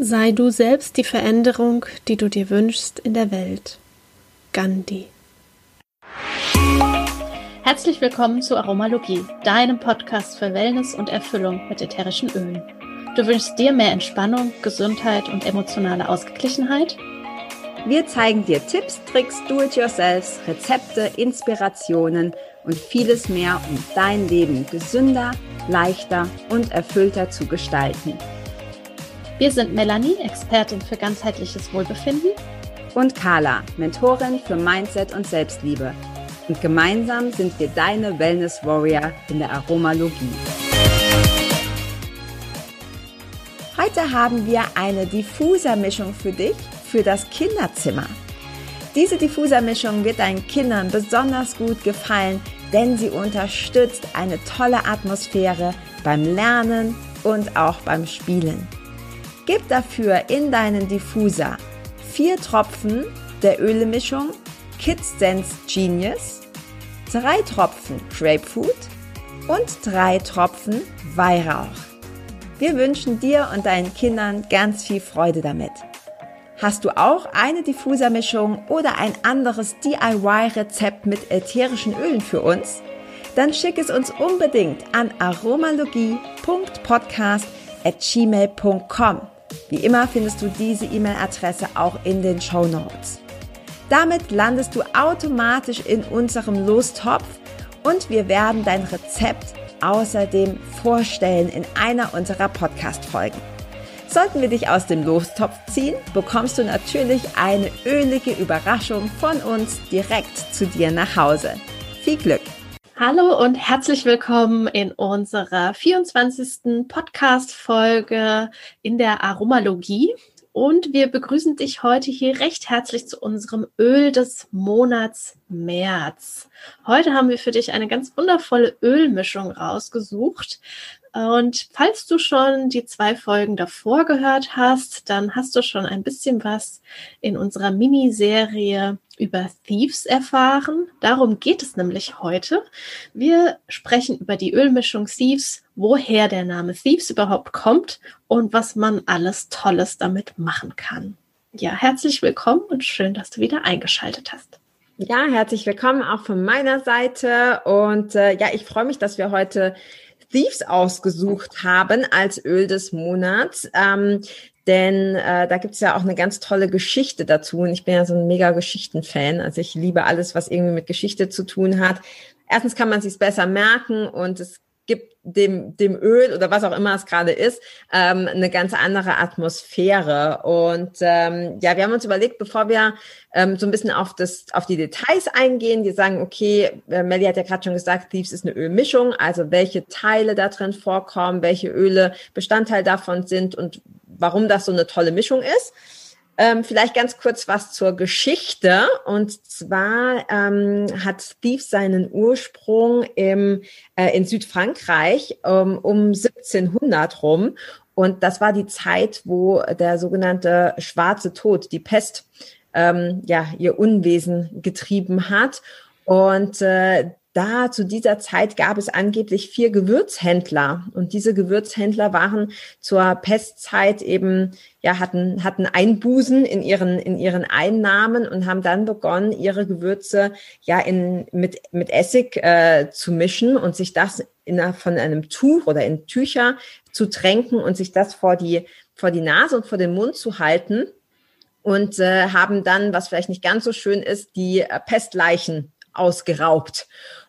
Sei du selbst die Veränderung, die du dir wünschst in der Welt. Gandhi. Herzlich willkommen zu Aromalogie, deinem Podcast für Wellness und Erfüllung mit ätherischen Ölen. Du wünschst dir mehr Entspannung, Gesundheit und emotionale Ausgeglichenheit? Wir zeigen dir Tipps, Tricks, Do-it-yourselfs, Rezepte, Inspirationen und vieles mehr, um dein Leben gesünder, leichter und erfüllter zu gestalten. Wir sind Melanie, Expertin für ganzheitliches Wohlbefinden. Und Carla, Mentorin für Mindset und Selbstliebe. Und gemeinsam sind wir deine Wellness Warrior in der Aromalogie. Heute haben wir eine Diffusermischung für dich für das Kinderzimmer. Diese Diffusermischung wird deinen Kindern besonders gut gefallen, denn sie unterstützt eine tolle Atmosphäre beim Lernen und auch beim Spielen. Gib dafür in deinen Diffuser vier Tropfen der Ölemischung Kids Sense Genius, drei Tropfen Grapefruit und drei Tropfen Weihrauch. Wir wünschen dir und deinen Kindern ganz viel Freude damit. Hast du auch eine Diffusermischung oder ein anderes DIY-Rezept mit ätherischen Ölen für uns? Dann schick es uns unbedingt an aromalogie.podcast.gmail.com. Wie immer findest du diese E-Mail-Adresse auch in den Show Notes. Damit landest du automatisch in unserem Lostopf und wir werden dein Rezept außerdem vorstellen in einer unserer Podcast-Folgen. Sollten wir dich aus dem Lostopf ziehen, bekommst du natürlich eine ölige Überraschung von uns direkt zu dir nach Hause. Viel Glück! Hallo und herzlich willkommen in unserer 24. Podcast-Folge in der Aromalogie. Und wir begrüßen dich heute hier recht herzlich zu unserem Öl des Monats März. Heute haben wir für dich eine ganz wundervolle Ölmischung rausgesucht. Und falls du schon die zwei Folgen davor gehört hast, dann hast du schon ein bisschen was in unserer Miniserie über Thieves erfahren. Darum geht es nämlich heute. Wir sprechen über die Ölmischung Thieves, woher der Name Thieves überhaupt kommt und was man alles Tolles damit machen kann. Ja, herzlich willkommen und schön, dass du wieder eingeschaltet hast. Ja, herzlich willkommen auch von meiner Seite. Und äh, ja, ich freue mich, dass wir heute Thieves ausgesucht haben als Öl des Monats. Ähm, denn äh, da gibt es ja auch eine ganz tolle Geschichte dazu. Und ich bin ja so ein mega Geschichtenfan. Also ich liebe alles, was irgendwie mit Geschichte zu tun hat. Erstens kann man sich besser merken und es gibt dem, dem Öl oder was auch immer es gerade ist, ähm, eine ganz andere Atmosphäre. Und ähm, ja, wir haben uns überlegt, bevor wir ähm, so ein bisschen auf, das, auf die Details eingehen, wir sagen, okay, äh, Melly hat ja gerade schon gesagt, Thieves ist eine Ölmischung, also welche Teile da drin vorkommen, welche Öle Bestandteil davon sind und warum das so eine tolle Mischung ist. Ähm, vielleicht ganz kurz was zur Geschichte. Und zwar ähm, hat Thieves seinen Ursprung im, äh, in Südfrankreich ähm, um 1700 rum. Und das war die Zeit, wo der sogenannte schwarze Tod, die Pest, ähm, ja, ihr Unwesen getrieben hat. Und äh, da zu dieser Zeit gab es angeblich vier Gewürzhändler. Und diese Gewürzhändler waren zur Pestzeit eben ja hatten hatten Einbußen in ihren in ihren Einnahmen und haben dann begonnen ihre Gewürze ja in mit mit Essig äh, zu mischen und sich das in, von einem Tuch oder in Tücher zu tränken und sich das vor die vor die Nase und vor den Mund zu halten. Und äh, haben dann was vielleicht nicht ganz so schön ist die äh, Pestleichen ausgeraubt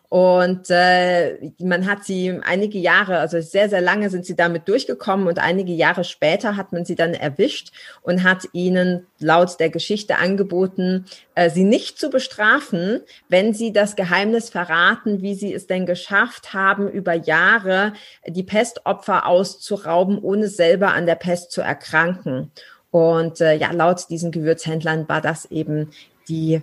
und äh, man hat sie einige Jahre, also sehr, sehr lange sind sie damit durchgekommen und einige Jahre später hat man sie dann erwischt und hat ihnen laut der Geschichte angeboten, äh, sie nicht zu bestrafen, wenn sie das Geheimnis verraten, wie sie es denn geschafft haben, über Jahre die Pestopfer auszurauben, ohne selber an der Pest zu erkranken. Und äh, ja, laut diesen Gewürzhändlern war das eben die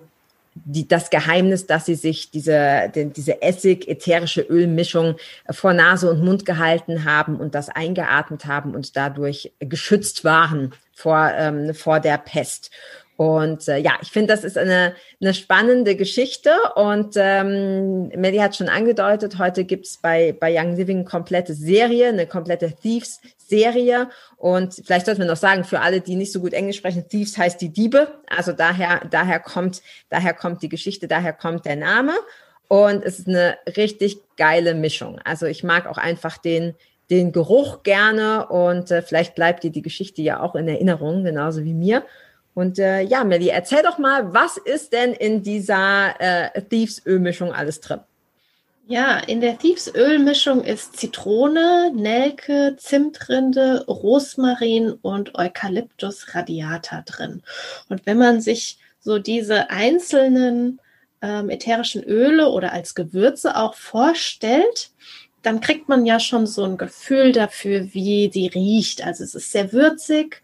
die, das Geheimnis, dass sie sich diese, den, diese Essig-ätherische Ölmischung vor Nase und Mund gehalten haben und das eingeatmet haben und dadurch geschützt waren vor, ähm, vor der Pest. Und äh, ja, ich finde, das ist eine, eine spannende Geschichte. Und ähm, Melly hat schon angedeutet, heute gibt's bei, bei Young Living eine komplette Serie, eine komplette Thieves-Serie. Und vielleicht sollten wir noch sagen, für alle, die nicht so gut Englisch sprechen, Thieves heißt die Diebe. Also daher, daher kommt, daher kommt die Geschichte, daher kommt der Name. Und es ist eine richtig geile Mischung. Also ich mag auch einfach den, den Geruch gerne und äh, vielleicht bleibt dir die Geschichte ja auch in Erinnerung, genauso wie mir. Und äh, ja, Melly, erzähl doch mal, was ist denn in dieser äh, Thieves-Ölmischung alles drin? Ja, in der Thieves-Ölmischung ist Zitrone, Nelke, Zimtrinde, Rosmarin und Eukalyptus radiata drin. Und wenn man sich so diese einzelnen ähm, ätherischen Öle oder als Gewürze auch vorstellt, dann kriegt man ja schon so ein Gefühl dafür, wie die riecht. Also es ist sehr würzig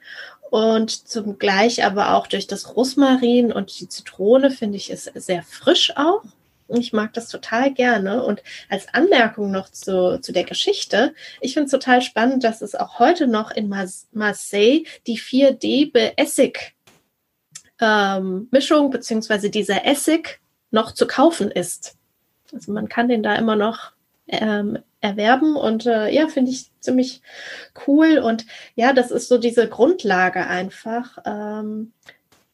und zugleich aber auch durch das Rosmarin und die Zitrone finde ich es sehr frisch auch. Ich mag das total gerne. Und als Anmerkung noch zu, zu der Geschichte, ich finde es total spannend, dass es auch heute noch in Marseille die 4D-Essig ähm, beziehungsweise dieser Essig noch zu kaufen ist. Also man kann den da immer noch ähm, erwerben und äh, ja, finde ich ziemlich cool und ja, das ist so diese Grundlage einfach. Ähm,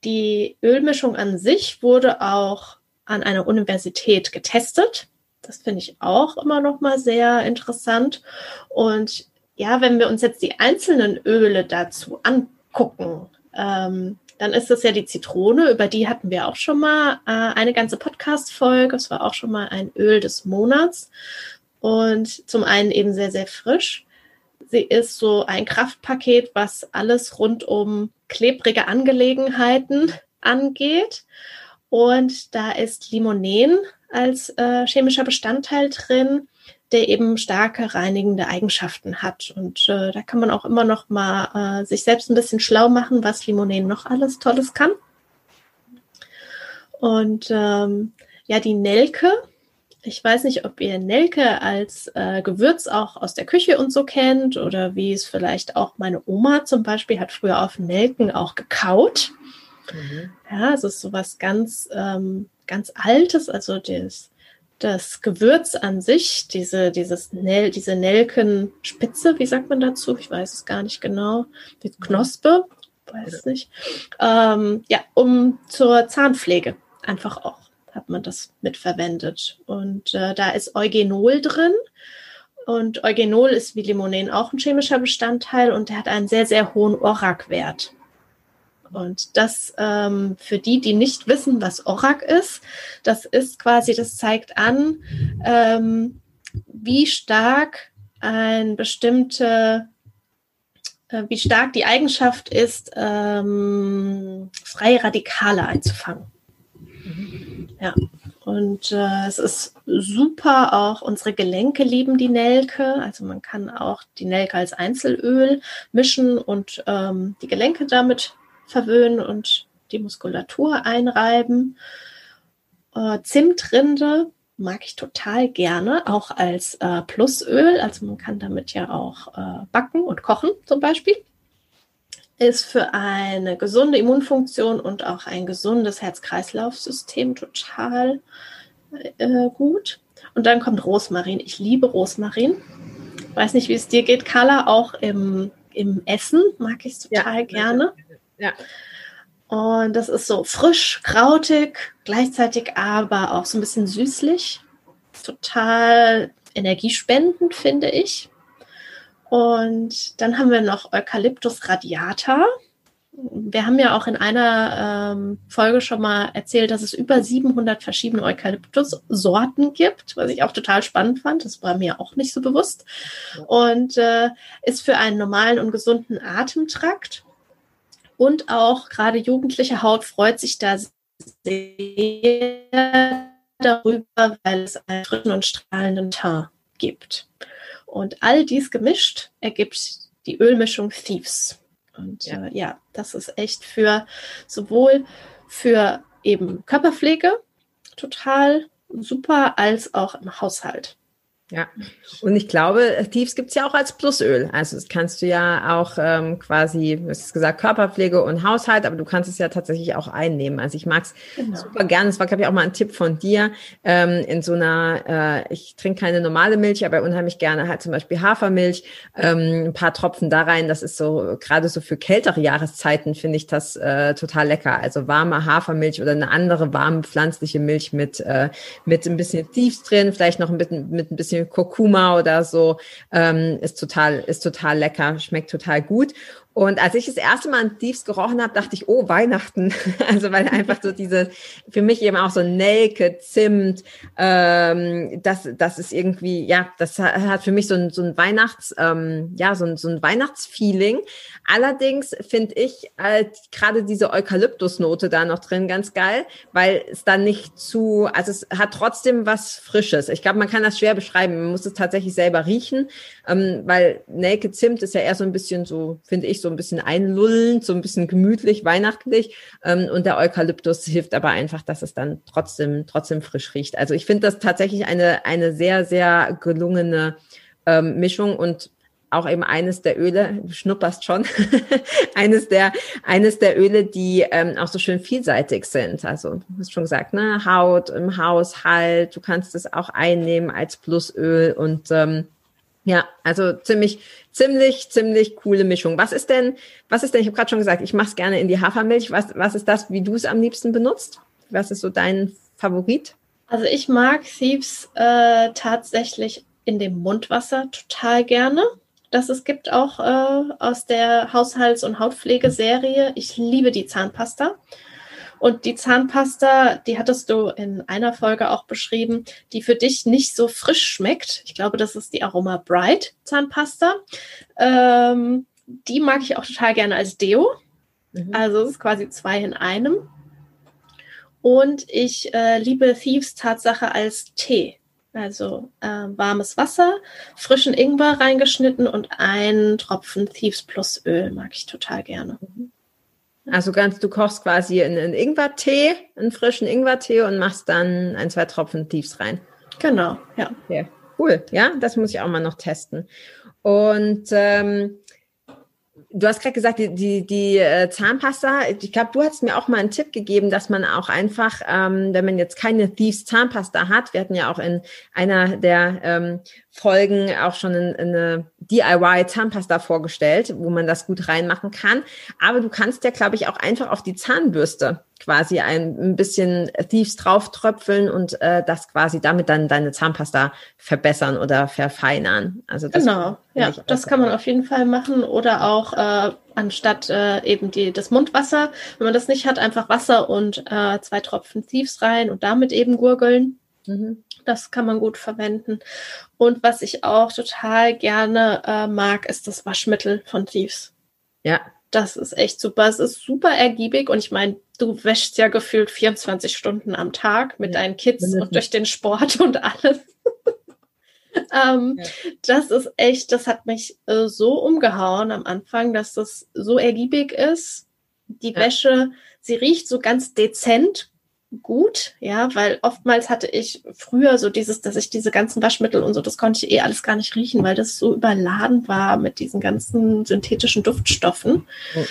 die Ölmischung an sich wurde auch an einer Universität getestet. Das finde ich auch immer noch mal sehr interessant und ja, wenn wir uns jetzt die einzelnen Öle dazu angucken, ähm, dann ist es ja die Zitrone, über die hatten wir auch schon mal äh, eine ganze Podcast-Folge. Es war auch schon mal ein Öl des Monats und zum einen eben sehr, sehr frisch. Sie ist so ein Kraftpaket, was alles rund um klebrige Angelegenheiten angeht. Und da ist Limonen als äh, chemischer Bestandteil drin, der eben starke reinigende Eigenschaften hat. Und äh, da kann man auch immer noch mal äh, sich selbst ein bisschen schlau machen, was Limonen noch alles Tolles kann. Und ähm, ja, die Nelke, ich weiß nicht, ob ihr Nelke als äh, Gewürz auch aus der Küche und so kennt oder wie es vielleicht auch meine Oma zum Beispiel hat früher auf Nelken auch gekaut. Mhm. Ja, es ist sowas ganz, ähm, ganz Altes, also das, das Gewürz an sich, diese, dieses Nel, diese Nelkenspitze, wie sagt man dazu? Ich weiß es gar nicht genau. Die Knospe, weiß es nicht. Ähm, ja, um zur Zahnpflege einfach auch hat man das mitverwendet. Und äh, da ist Eugenol drin. Und Eugenol ist wie Limonen auch ein chemischer Bestandteil und der hat einen sehr, sehr hohen ORAC-Wert. Und das ähm, für die, die nicht wissen, was ORAC ist, das ist quasi, das zeigt an, ähm, wie stark ein bestimmte, äh, wie stark die Eigenschaft ist, ähm, freie Radikale einzufangen. Ja. Und äh, es ist super auch, unsere Gelenke lieben die Nelke. Also man kann auch die Nelke als Einzelöl mischen und ähm, die Gelenke damit verwöhnen und die Muskulatur einreiben. Äh, Zimtrinde mag ich total gerne, auch als äh, Plusöl. Also man kann damit ja auch äh, backen und kochen zum Beispiel ist für eine gesunde Immunfunktion und auch ein gesundes Herz-Kreislauf-System total äh, gut. Und dann kommt Rosmarin. Ich liebe Rosmarin. Weiß nicht, wie es dir geht, Carla. Auch im, im Essen mag ich es total ja. gerne. Ja. Und das ist so frisch, krautig, gleichzeitig aber auch so ein bisschen süßlich. Total energiespendend, finde ich. Und dann haben wir noch Eukalyptus radiata. Wir haben ja auch in einer ähm, Folge schon mal erzählt, dass es über 700 verschiedene Eukalyptus-Sorten gibt, was ich auch total spannend fand. Das war mir auch nicht so bewusst. Und äh, ist für einen normalen und gesunden Atemtrakt. Und auch gerade jugendliche Haut freut sich da sehr darüber, weil es einen frischen und strahlenden Teint gibt. Und all dies gemischt ergibt die Ölmischung Thieves. Und ja. Äh, ja, das ist echt für sowohl für eben Körperpflege total super als auch im Haushalt. Ja, und ich glaube, Thieves gibt's ja auch als Plusöl. Also das kannst du ja auch ähm, quasi, du hast gesagt, Körperpflege und Haushalt, aber du kannst es ja tatsächlich auch einnehmen. Also ich mag's genau. super gern. Das war, glaube ich, auch mal ein Tipp von dir. Ähm, in so einer, äh, ich trinke keine normale Milch, aber unheimlich gerne halt zum Beispiel Hafermilch, ähm, ein paar Tropfen da rein. Das ist so, gerade so für kältere Jahreszeiten finde ich das äh, total lecker. Also warme Hafermilch oder eine andere warme pflanzliche Milch mit, äh, mit ein bisschen Thieves drin, vielleicht noch ein bisschen, mit ein bisschen bisschen Kurkuma oder so, ähm, ist total, ist total lecker, schmeckt total gut. Und als ich das erste Mal an Thieves gerochen habe, dachte ich, oh, Weihnachten. Also weil einfach so diese, für mich eben auch so Nelke, Zimt, ähm, das, das ist irgendwie, ja, das hat für mich so ein, so ein Weihnachts, ähm, ja, so ein, so ein Weihnachtsfeeling. Allerdings finde ich äh, gerade diese Eukalyptusnote da noch drin ganz geil, weil es dann nicht zu, also es hat trotzdem was Frisches. Ich glaube, man kann das schwer beschreiben. Man muss es tatsächlich selber riechen, ähm, weil Nelke Zimt ist ja eher so ein bisschen so, finde ich, so ein bisschen einlullend, so ein bisschen gemütlich, weihnachtlich. Ähm, und der Eukalyptus hilft aber einfach, dass es dann trotzdem, trotzdem frisch riecht. Also ich finde das tatsächlich eine, eine sehr, sehr gelungene ähm, Mischung und auch eben eines der Öle, du schnupperst schon, eines der, eines der Öle, die ähm, auch so schön vielseitig sind. Also, du hast schon gesagt, ne, Haut im Haushalt, du kannst es auch einnehmen als Plusöl und ähm, ja, also ziemlich, ziemlich, ziemlich coole Mischung. Was ist denn, was ist denn, ich habe gerade schon gesagt, ich mache es gerne in die Hafermilch. Was, was ist das, wie du es am liebsten benutzt? Was ist so dein Favorit? Also ich mag Thieves äh, tatsächlich in dem Mundwasser total gerne. Das es gibt auch äh, aus der Haushalts- und Hautpflegeserie. Ich liebe die Zahnpasta. Und die Zahnpasta, die hattest du in einer Folge auch beschrieben, die für dich nicht so frisch schmeckt. Ich glaube, das ist die Aroma Bright Zahnpasta. Ähm, die mag ich auch total gerne als Deo. Mhm. Also es ist quasi zwei in einem. Und ich äh, liebe Thieves Tatsache als Tee. Also äh, warmes Wasser, frischen Ingwer reingeschnitten und einen Tropfen Thieves Plus Öl mag ich total gerne. Mhm. Also ganz, du kochst quasi einen Ingwertee, einen frischen Ingwertee und machst dann ein, zwei Tropfen Tiefs rein. Genau, ja. Okay. Cool, ja, das muss ich auch mal noch testen. Und ähm, du hast gerade gesagt, die, die, die äh, Zahnpasta, ich glaube, du hast mir auch mal einen Tipp gegeben, dass man auch einfach, ähm, wenn man jetzt keine Thieves Zahnpasta hat, wir hatten ja auch in einer der ähm, Folgen auch schon eine, eine DIY Zahnpasta vorgestellt, wo man das gut reinmachen kann. Aber du kannst ja, glaube ich, auch einfach auf die Zahnbürste quasi ein, bisschen Thieves drauf tröpfeln und äh, das quasi damit dann deine Zahnpasta verbessern oder verfeinern. Also das genau, ja, das kann man auf jeden Fall machen oder auch äh, anstatt äh, eben die, das Mundwasser, wenn man das nicht hat, einfach Wasser und äh, zwei Tropfen Thieves rein und damit eben gurgeln. Mhm. Das kann man gut verwenden. Und was ich auch total gerne äh, mag, ist das Waschmittel von Thieves. Ja. Das ist echt super. Es ist super ergiebig und ich meine, du wäschst ja gefühlt 24 Stunden am Tag mit ja, deinen Kids und durch den Sport und alles. ähm, ja. Das ist echt, das hat mich äh, so umgehauen am Anfang, dass das so ergiebig ist. Die. Wäsche, sie riecht so ganz dezent gut, ja, weil oftmals hatte ich früher so dieses, dass ich diese ganzen Waschmittel und so, das konnte ich eh alles gar nicht riechen, weil das so überladen war mit diesen ganzen synthetischen Duftstoffen. Oh.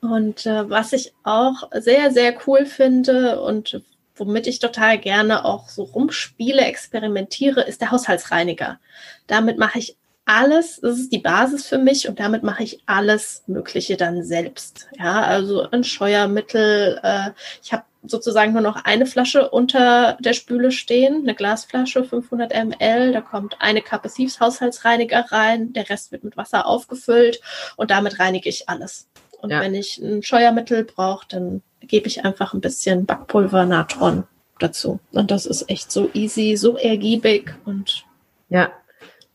Und äh, was ich auch sehr, sehr cool finde und womit ich total gerne auch so rumspiele, experimentiere, ist der Haushaltsreiniger. Damit mache ich alles, das ist die Basis für mich und damit mache ich alles Mögliche dann selbst. Ja, also ein Scheuermittel. Äh, ich habe sozusagen nur noch eine Flasche unter der Spüle stehen, eine Glasflasche, 500 ml. Da kommt eine Kappe Thieves Haushaltsreiniger rein, der Rest wird mit Wasser aufgefüllt und damit reinige ich alles. Und ja. wenn ich ein Scheuermittel brauche, dann gebe ich einfach ein bisschen Backpulver, Natron dazu. Und das ist echt so easy, so ergiebig und ja,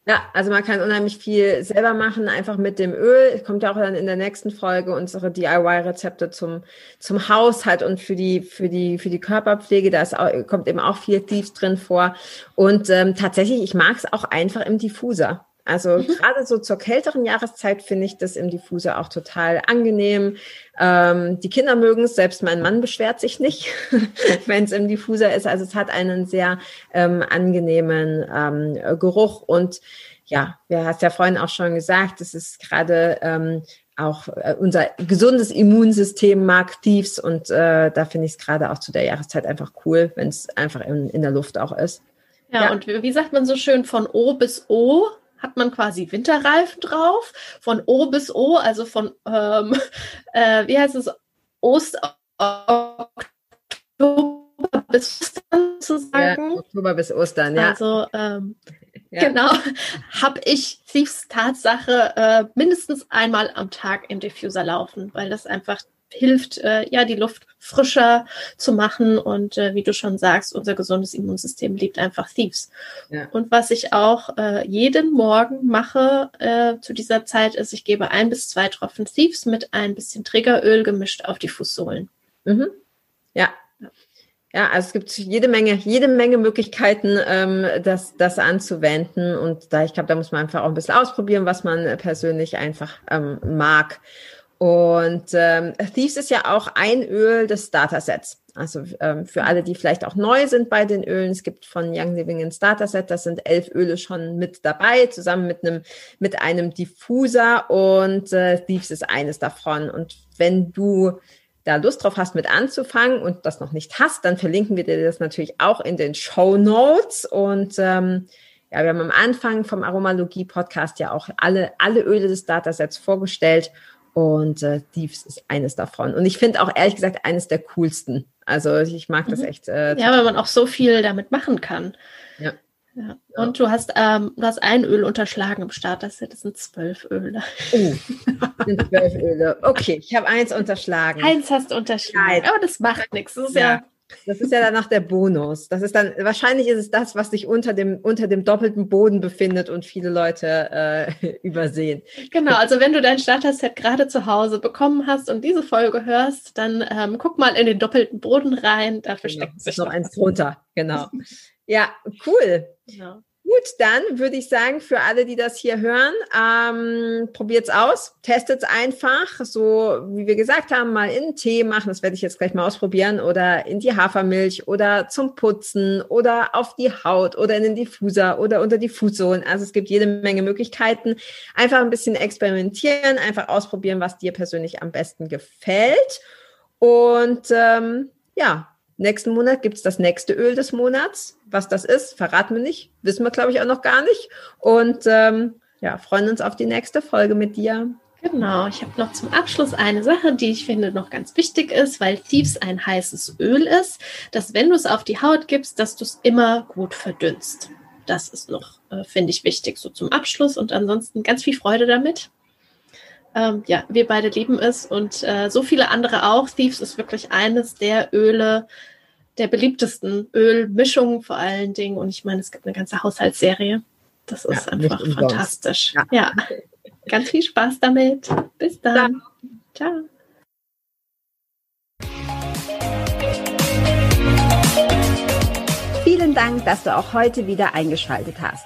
ja, also man kann unheimlich viel selber machen, einfach mit dem Öl. Kommt ja auch dann in der nächsten Folge unsere DIY-Rezepte zum, zum Haushalt und für die, für die, für die Körperpflege. Da ist auch, kommt eben auch viel Thieves drin vor. Und ähm, tatsächlich, ich mag es auch einfach im Diffuser. Also mhm. gerade so zur kälteren Jahreszeit finde ich das im Diffuser auch total angenehm. Ähm, die Kinder mögen es, selbst mein Mann beschwert sich nicht, wenn es im Diffuser ist. Also es hat einen sehr ähm, angenehmen ähm, Geruch und ja, wir hast ja vorhin auch schon gesagt, es ist gerade ähm, auch äh, unser gesundes Immunsystem mag Thieves und äh, da finde ich es gerade auch zu der Jahreszeit einfach cool, wenn es einfach in, in der Luft auch ist. Ja, ja, und wie sagt man so schön, von O bis O hat man quasi Winterreifen drauf. Von O bis O, also von, ähm, äh, wie heißt es, Ost, Oktober bis Ostern zu sagen. Ja, Oktober bis Ostern, ja. Also, ähm, ja. genau, habe ich Thieves Tatsache äh, mindestens einmal am Tag im Diffuser laufen, weil das einfach hilft, äh, ja, die Luft frischer zu machen. Und äh, wie du schon sagst, unser gesundes Immunsystem liebt einfach Thieves. Ja. Und was ich auch äh, jeden Morgen mache äh, zu dieser Zeit, ist, ich gebe ein bis zwei Tropfen Thieves mit ein bisschen Triggeröl gemischt auf die Fußsohlen. Mhm. Ja. Ja, also es gibt jede Menge, jede Menge Möglichkeiten, ähm, das, das anzuwenden. Und da, ich glaube, da muss man einfach auch ein bisschen ausprobieren, was man persönlich einfach ähm, mag. Und ähm, Thieves ist ja auch ein Öl des Starter-Sets. Also ähm, für alle, die vielleicht auch neu sind bei den Ölen, es gibt von Young Living ein Starter-Set, das sind elf Öle schon mit dabei, zusammen mit einem, mit einem Diffuser und äh, Thieves ist eines davon. Und wenn du da Lust drauf hast, mit anzufangen und das noch nicht hast, dann verlinken wir dir das natürlich auch in den Show Notes. Und ähm, ja, wir haben am Anfang vom Aromalogie-Podcast ja auch alle, alle Öle des Datasets vorgestellt. Und äh, Thieves ist eines davon. Und ich finde auch ehrlich gesagt eines der coolsten. Also ich mag das mhm. echt. Äh, ja, weil man auch so viel damit machen kann. Ja. ja. Und du hast, ähm, du hast ein Öl unterschlagen im Starter-Set. Das sind zwölf Öle. Oh, sind zwölf Öle. Okay, ich habe eins unterschlagen. Eins hast du unterschlagen. Nein. Aber das macht nichts. Das ist ja, ja das ist ja dann noch der Bonus. Das ist dann, wahrscheinlich ist es das, was sich unter dem, unter dem doppelten Boden befindet und viele Leute äh, übersehen. Genau, also wenn du dein Starter-Set gerade zu Hause bekommen hast und diese Folge hörst, dann ähm, guck mal in den doppelten Boden rein. Dafür genau, steckt sich noch eins drunter. Genau. Ja, cool. Genau. Gut, dann würde ich sagen, für alle, die das hier hören, ähm, probiert's aus, testet's einfach, so wie wir gesagt haben, mal in Tee machen, das werde ich jetzt gleich mal ausprobieren, oder in die Hafermilch oder zum Putzen oder auf die Haut oder in den Diffuser oder unter die Fußsohlen. Also es gibt jede Menge Möglichkeiten. Einfach ein bisschen experimentieren, einfach ausprobieren, was dir persönlich am besten gefällt. Und ähm, ja, Nächsten Monat gibt's das nächste Öl des Monats. Was das ist, verraten wir nicht. Wissen wir, glaube ich, auch noch gar nicht. Und ähm, ja, freuen uns auf die nächste Folge mit dir. Genau, ich habe noch zum Abschluss eine Sache, die ich finde noch ganz wichtig ist, weil Thieves ein heißes Öl ist, dass wenn du es auf die Haut gibst, dass du es immer gut verdünnst. Das ist noch, äh, finde ich, wichtig so zum Abschluss und ansonsten ganz viel Freude damit. Ähm, ja, wir beide lieben es und äh, so viele andere auch. Thieves ist wirklich eines der Öle, der beliebtesten Ölmischungen vor allen Dingen. Und ich meine, es gibt eine ganze Haushaltsserie. Das ist ja, einfach fantastisch. Ja. ja. Ganz viel Spaß damit. Bis dann. Ciao. Vielen Dank, dass du auch heute wieder eingeschaltet hast.